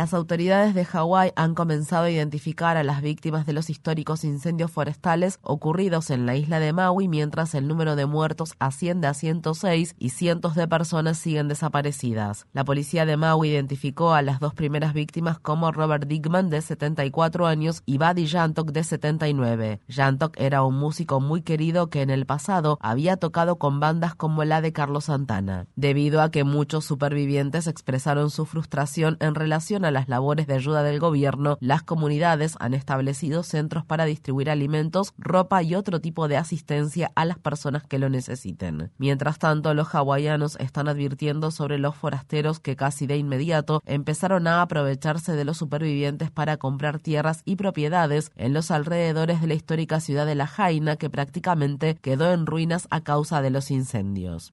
Las autoridades de Hawái han comenzado a identificar a las víctimas de los históricos incendios forestales ocurridos en la isla de Maui, mientras el número de muertos asciende a 106 y cientos de personas siguen desaparecidas. La policía de Maui identificó a las dos primeras víctimas como Robert Dickman, de 74 años, y Buddy Jantok, de 79. Jantok era un músico muy querido que en el pasado había tocado con bandas como la de Carlos Santana. Debido a que muchos supervivientes expresaron su frustración en relación a las labores de ayuda del gobierno, las comunidades han establecido centros para distribuir alimentos, ropa y otro tipo de asistencia a las personas que lo necesiten. Mientras tanto, los hawaianos están advirtiendo sobre los forasteros que casi de inmediato empezaron a aprovecharse de los supervivientes para comprar tierras y propiedades en los alrededores de la histórica ciudad de La Jaina que prácticamente quedó en ruinas a causa de los incendios.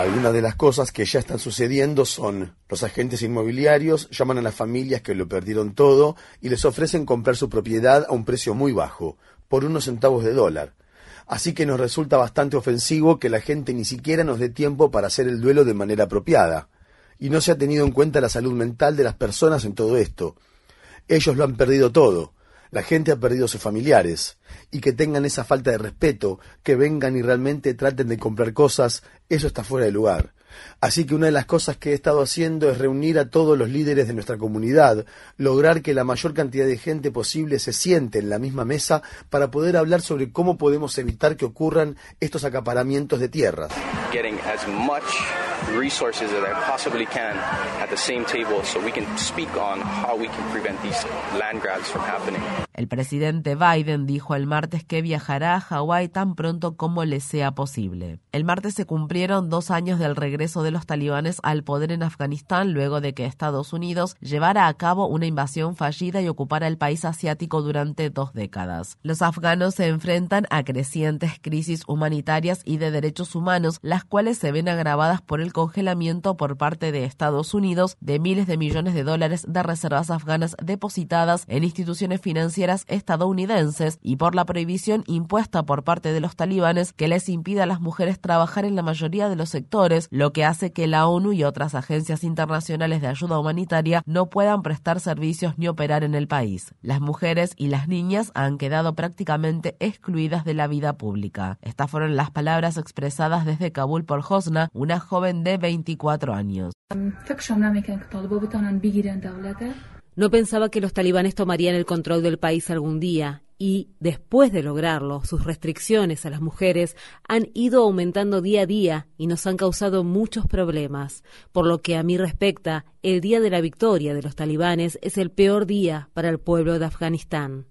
Algunas de las cosas que ya están sucediendo son los agentes inmobiliarios llaman a las familias que lo perdieron todo y les ofrecen comprar su propiedad a un precio muy bajo, por unos centavos de dólar. Así que nos resulta bastante ofensivo que la gente ni siquiera nos dé tiempo para hacer el duelo de manera apropiada. Y no se ha tenido en cuenta la salud mental de las personas en todo esto. Ellos lo han perdido todo la gente ha perdido a sus familiares y que tengan esa falta de respeto, que vengan y realmente traten de comprar cosas, eso está fuera de lugar. Así que una de las cosas que he estado haciendo es reunir a todos los líderes de nuestra comunidad, lograr que la mayor cantidad de gente posible se siente en la misma mesa para poder hablar sobre cómo podemos evitar que ocurran estos acaparamientos de tierras. El presidente Biden dijo el martes que viajará a Hawái tan pronto como le sea posible. El martes se cumplieron dos años del regreso de los talibanes al poder en Afganistán luego de que Estados Unidos llevara a cabo una invasión fallida y ocupara el país asiático durante dos décadas. Los afganos se enfrentan a crecientes crisis humanitarias y de derechos humanos, las cuales se ven agravadas por el congelamiento por parte de Estados Unidos de miles de millones de dólares de reservas afganas depositadas en instituciones financieras estadounidenses y por la prohibición impuesta por parte de los talibanes que les impide a las mujeres trabajar en la mayoría de los sectores, lo que hace que la ONU y otras agencias internacionales de ayuda humanitaria no puedan prestar servicios ni operar en el país. Las mujeres y las niñas han quedado prácticamente excluidas de la vida pública. Estas fueron las palabras expresadas desde Kabul por Hosna, una joven de 24 años. No pensaba que los talibanes tomarían el control del país algún día y, después de lograrlo, sus restricciones a las mujeres han ido aumentando día a día y nos han causado muchos problemas. Por lo que a mí respecta, el día de la victoria de los talibanes es el peor día para el pueblo de Afganistán.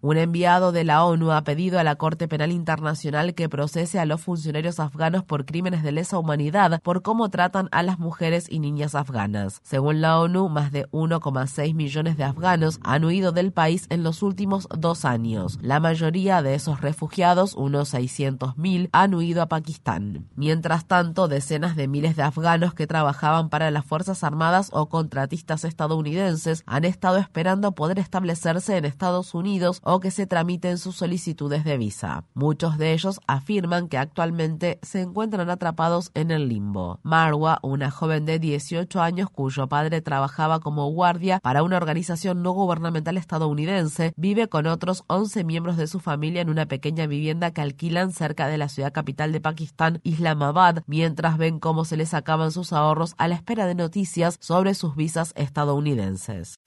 Un enviado de la ONU ha pedido a la Corte Penal Internacional que procese a los funcionarios afganos por crímenes de lesa humanidad por cómo tratan a las mujeres y niñas afganas. Según la ONU, más de 1,6 millones de afganos han huido del país en los últimos dos años. La mayoría de esos refugiados, unos 600.000, han huido a Pakistán. Mientras tanto, decenas de miles de afganos que trabajaban para las Fuerzas Armadas o contratistas estadounidenses han estado esperando poder establecerse en Estados Unidos o que se tramiten sus solicitudes de visa. Muchos de ellos afirman que actualmente se encuentran atrapados en el limbo. Marwa, una joven de 18 años cuyo padre trabajaba como guardia para una organización no gubernamental estadounidense, vive con otros 11 miembros de su familia en una pequeña vivienda que alquilan cerca de la ciudad capital de Pakistán, Islamabad, mientras ven cómo se les acaban sus ahorros a la espera de noticias sobre de sus visas estadounidenses.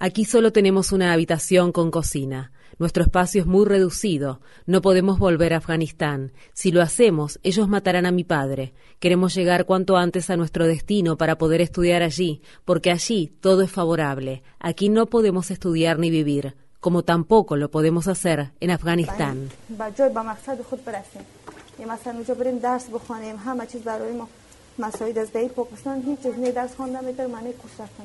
Aquí solo tenemos una habitación con cocina. Nuestro espacio es muy reducido. No podemos volver a Afganistán. Si lo hacemos, ellos matarán a mi padre. Queremos llegar cuanto antes a nuestro destino para poder estudiar allí, porque allí todo es favorable. Aquí no podemos estudiar ni vivir, como tampoco lo podemos hacer en Afganistán. مثلا اونجا بریم درس بخونیم همه چیز برای ما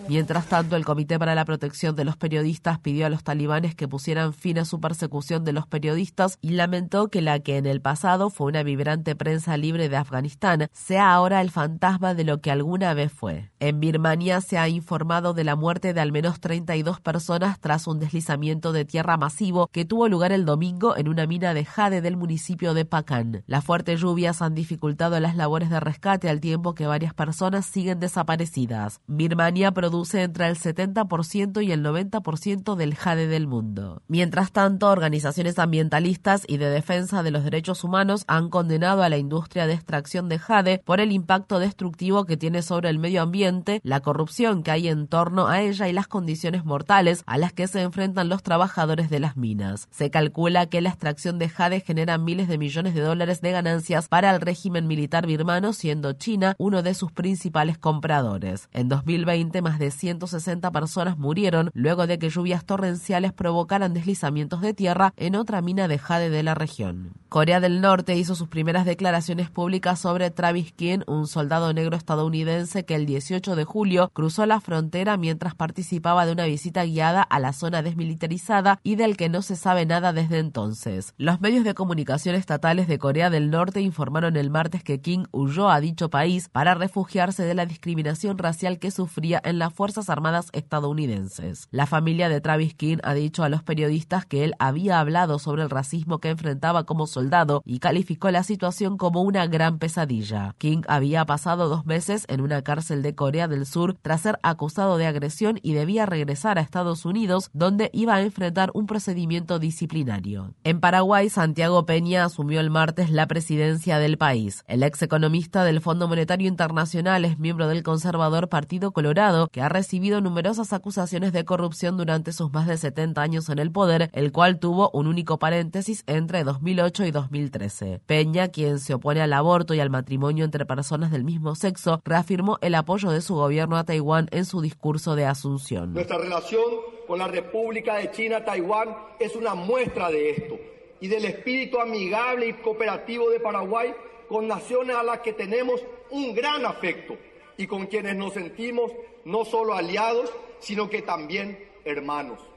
Mientras tanto, el Comité para la Protección de los Periodistas pidió a los talibanes que pusieran fin a su persecución de los periodistas y lamentó que la que en el pasado fue una vibrante prensa libre de Afganistán sea ahora el fantasma de lo que alguna vez fue. En Birmania se ha informado de la muerte de al menos 32 personas tras un deslizamiento de tierra masivo que tuvo lugar el domingo en una mina de jade del municipio de Pakan. Las fuertes lluvias han dificultado las labores de rescate al tiempo que varias personas siguen desaparecidas. Birmania produce entre el 70% y el 90% del jade del mundo. Mientras tanto, organizaciones ambientalistas y de defensa de los derechos humanos han condenado a la industria de extracción de jade por el impacto destructivo que tiene sobre el medio ambiente, la corrupción que hay en torno a ella y las condiciones mortales a las que se enfrentan los trabajadores de las minas. Se calcula que la extracción de jade genera miles de millones de dólares de ganancias para el régimen militar birmano, siendo China uno de sus principales compradores. En 2020, más de 160 personas murieron luego de que lluvias torrenciales provocaran deslizamientos de tierra en otra mina de jade de la región. Corea del Norte hizo sus primeras declaraciones públicas sobre Travis King, un soldado negro estadounidense que el 18 de julio cruzó la frontera mientras participaba de una visita guiada a la zona desmilitarizada y del que no se sabe nada desde entonces. Los medios de comunicación estatales de Corea del Norte informaron el martes que King huyó a dicho país para refugiarse de la discriminación racial que sufría en las Fuerzas Armadas estadounidenses. La familia de Travis King ha dicho a los periodistas que él había hablado sobre el racismo que enfrentaba como soldado y calificó la situación como una gran pesadilla. King había pasado dos meses en una cárcel de Corea del Sur tras ser acusado de agresión y debía regresar a Estados Unidos, donde iba a enfrentar un procedimiento disciplinario. En Paraguay, Santiago Peña asumió el martes la presidencia del país. El ex economista del Fondo Monetario Internacional es miembro del conservador Partido Colorado, que ha recibido numerosas acusaciones de corrupción durante sus más de 70 años en el poder, el cual tuvo un único paréntesis entre 2008 y 2013. Peña, quien se opone al aborto y al matrimonio entre personas del mismo sexo, reafirmó el apoyo de su gobierno a Taiwán en su discurso de Asunción. Nuestra relación con la República de China-Taiwán es una muestra de esto y del espíritu amigable y cooperativo de Paraguay con naciones a las que tenemos un gran afecto y con quienes nos sentimos no solo aliados, sino que también hermanos.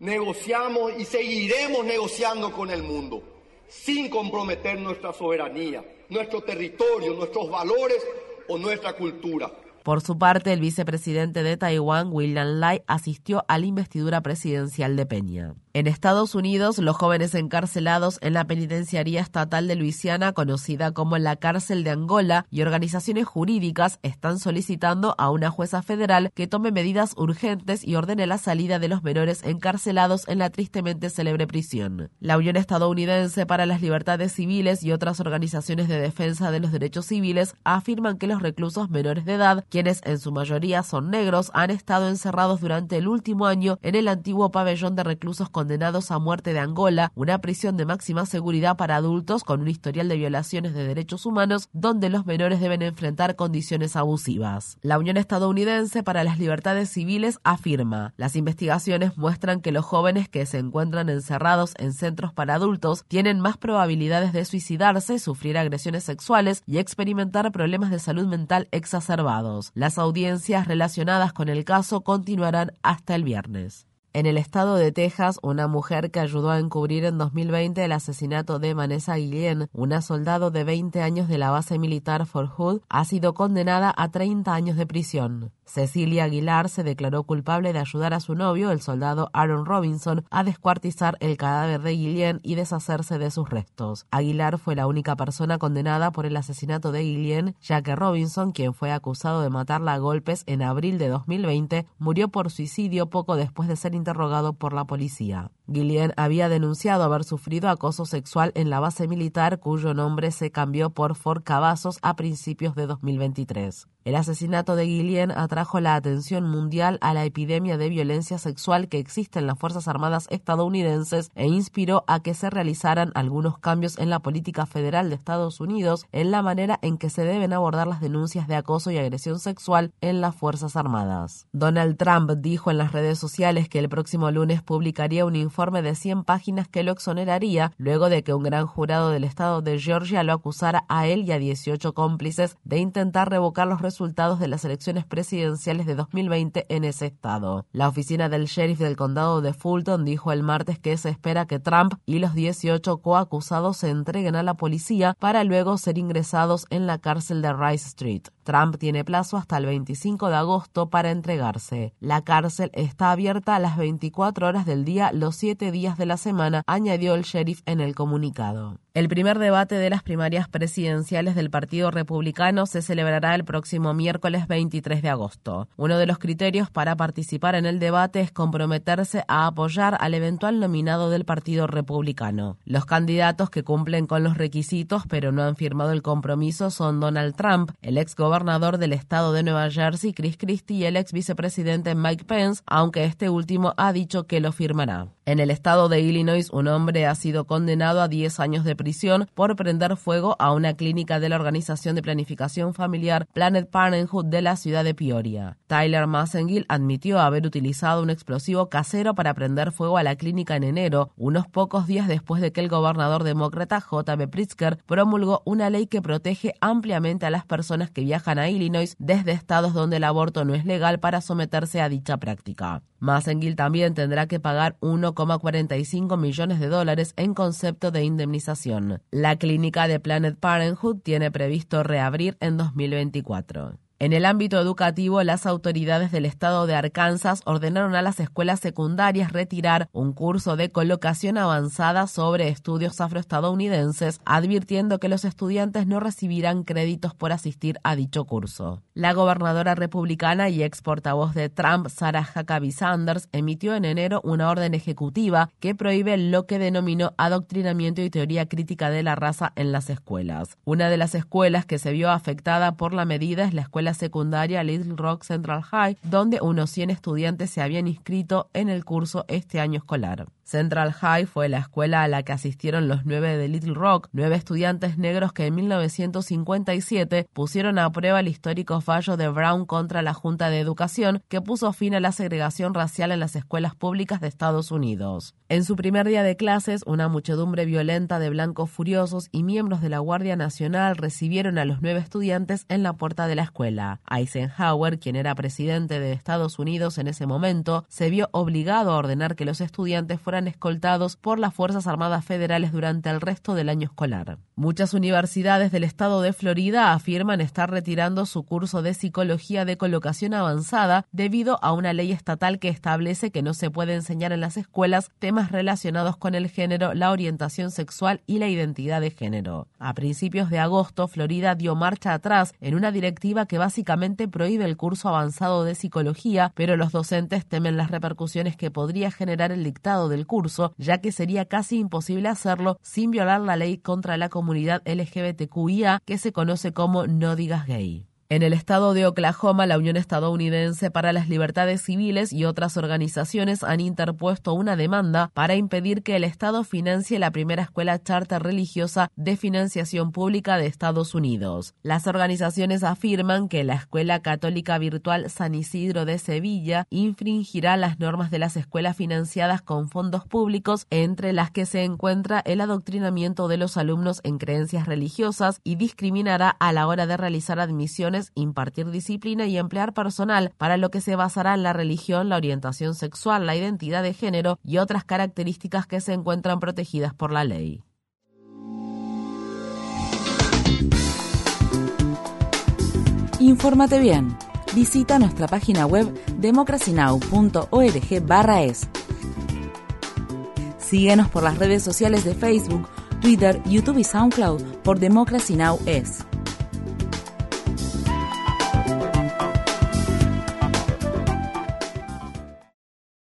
Negociamos y seguiremos negociando con el mundo sin comprometer nuestra soberanía, nuestro territorio, nuestros valores o nuestra cultura. Por su parte, el vicepresidente de Taiwán, William Lai, asistió a la investidura presidencial de Peña. En Estados Unidos, los jóvenes encarcelados en la penitenciaría estatal de Luisiana, conocida como la cárcel de Angola, y organizaciones jurídicas están solicitando a una jueza federal que tome medidas urgentes y ordene la salida de los menores encarcelados en la tristemente célebre prisión. La Unión Estadounidense para las Libertades Civiles y otras organizaciones de defensa de los derechos civiles afirman que los reclusos menores de edad, quienes en su mayoría son negros, han estado encerrados durante el último año en el antiguo pabellón de reclusos condenados a muerte de Angola, una prisión de máxima seguridad para adultos con un historial de violaciones de derechos humanos donde los menores deben enfrentar condiciones abusivas. La Unión Estadounidense para las Libertades Civiles afirma, las investigaciones muestran que los jóvenes que se encuentran encerrados en centros para adultos tienen más probabilidades de suicidarse, sufrir agresiones sexuales y experimentar problemas de salud mental exacerbados. Las audiencias relacionadas con el caso continuarán hasta el viernes. En el estado de Texas, una mujer que ayudó a encubrir en 2020 el asesinato de Vanessa Guillén, una soldado de 20 años de la base militar Fort Hood, ha sido condenada a 30 años de prisión. Cecilia Aguilar se declaró culpable de ayudar a su novio, el soldado Aaron Robinson, a descuartizar el cadáver de Guillén y deshacerse de sus restos. Aguilar fue la única persona condenada por el asesinato de Guillén, ya que Robinson, quien fue acusado de matarla a golpes en abril de 2020, murió por suicidio poco después de ser interrogado por la policía. Guillén había denunciado haber sufrido acoso sexual en la base militar cuyo nombre se cambió por Fort Cavazos a principios de 2023. El asesinato de Guillén atrajo la atención mundial a la epidemia de violencia sexual que existe en las Fuerzas Armadas estadounidenses e inspiró a que se realizaran algunos cambios en la política federal de Estados Unidos en la manera en que se deben abordar las denuncias de acoso y agresión sexual en las Fuerzas Armadas. Donald Trump dijo en las redes sociales que el próximo lunes publicaría un informe de 100 páginas que lo exoneraría luego de que un gran jurado del estado de Georgia lo acusara a él y a 18 cómplices de intentar revocar los resultados de las elecciones presidenciales de 2020 en ese estado. La oficina del sheriff del condado de Fulton dijo el martes que se espera que Trump y los 18 coacusados se entreguen a la policía para luego ser ingresados en la cárcel de Rice Street. Trump tiene plazo hasta el 25 de agosto para entregarse. La cárcel está abierta a las 24 horas del día los 7 días de la semana, añadió el sheriff en el comunicado. El primer debate de las primarias presidenciales del Partido Republicano se celebrará el próximo miércoles 23 de agosto. Uno de los criterios para participar en el debate es comprometerse a apoyar al eventual nominado del Partido Republicano. Los candidatos que cumplen con los requisitos pero no han firmado el compromiso son Donald Trump, el ex gobernador del estado de Nueva Jersey Chris Christie y el ex vicepresidente Mike Pence, aunque este último ha dicho que lo firmará. En el estado de Illinois, un hombre ha sido condenado a 10 años de prisión por prender fuego a una clínica de la Organización de Planificación Familiar Planet Parenthood de la ciudad de Peoria. Tyler Massengill admitió haber utilizado un explosivo casero para prender fuego a la clínica en enero, unos pocos días después de que el gobernador demócrata J.B. Pritzker promulgó una ley que protege ampliamente a las personas que viajan a Illinois desde estados donde el aborto no es legal para someterse a dicha práctica. Massengill también tendrá que pagar 1,45 millones de dólares en concepto de indemnización. La clínica de Planet Parenthood tiene previsto reabrir en 2024. En el ámbito educativo, las autoridades del estado de Arkansas ordenaron a las escuelas secundarias retirar un curso de colocación avanzada sobre estudios afroestadounidenses, advirtiendo que los estudiantes no recibirán créditos por asistir a dicho curso. La gobernadora republicana y ex portavoz de Trump, Sarah Huckabee Sanders, emitió en enero una orden ejecutiva que prohíbe lo que denominó adoctrinamiento y teoría crítica de la raza en las escuelas. Una de las escuelas que se vio afectada por la medida es la escuela secundaria Little Rock Central High, donde unos 100 estudiantes se habían inscrito en el curso este año escolar. Central High fue la escuela a la que asistieron los nueve de Little Rock, nueve estudiantes negros que en 1957 pusieron a prueba el histórico fallo de Brown contra la Junta de Educación que puso fin a la segregación racial en las escuelas públicas de Estados Unidos. En su primer día de clases, una muchedumbre violenta de blancos furiosos y miembros de la Guardia Nacional recibieron a los nueve estudiantes en la puerta de la escuela. Eisenhower, quien era presidente de Estados Unidos en ese momento, se vio obligado a ordenar que los estudiantes fueran escoltados por las Fuerzas Armadas Federales durante el resto del año escolar. Muchas universidades del estado de Florida afirman estar retirando su curso de psicología de colocación avanzada debido a una ley estatal que establece que no se puede enseñar en las escuelas temas relacionados con el género, la orientación sexual y la identidad de género. A principios de agosto, Florida dio marcha atrás en una directiva que básicamente prohíbe el curso avanzado de psicología, pero los docentes temen las repercusiones que podría generar el dictado del curso, ya que sería casi imposible hacerlo sin violar la ley contra la comunidad LGBTQIA que se conoce como No Digas Gay. En el estado de Oklahoma, la Unión Estadounidense para las Libertades Civiles y otras organizaciones han interpuesto una demanda para impedir que el Estado financie la primera escuela charter religiosa de financiación pública de Estados Unidos. Las organizaciones afirman que la Escuela Católica Virtual San Isidro de Sevilla infringirá las normas de las escuelas financiadas con fondos públicos, entre las que se encuentra el adoctrinamiento de los alumnos en creencias religiosas y discriminará a la hora de realizar admisiones impartir disciplina y emplear personal, para lo que se basará en la religión, la orientación sexual, la identidad de género y otras características que se encuentran protegidas por la ley. Infórmate bien. Visita nuestra página web democracynow.org/es. Síguenos por las redes sociales de Facebook, Twitter, YouTube y SoundCloud por Democracy Now! es.